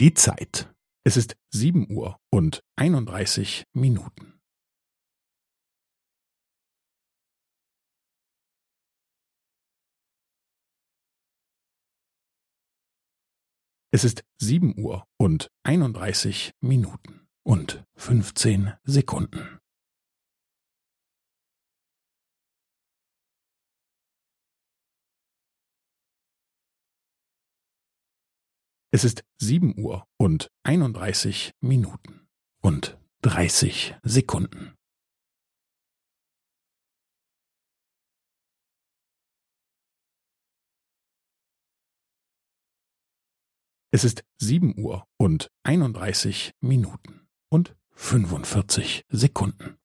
Die Zeit. Es ist sieben Uhr und einunddreißig Minuten. Es ist sieben Uhr und einunddreißig Minuten und fünfzehn Sekunden. Es ist sieben Uhr und einunddreißig Minuten und dreißig Sekunden. Es ist sieben Uhr und einunddreißig Minuten und fünfundvierzig Sekunden.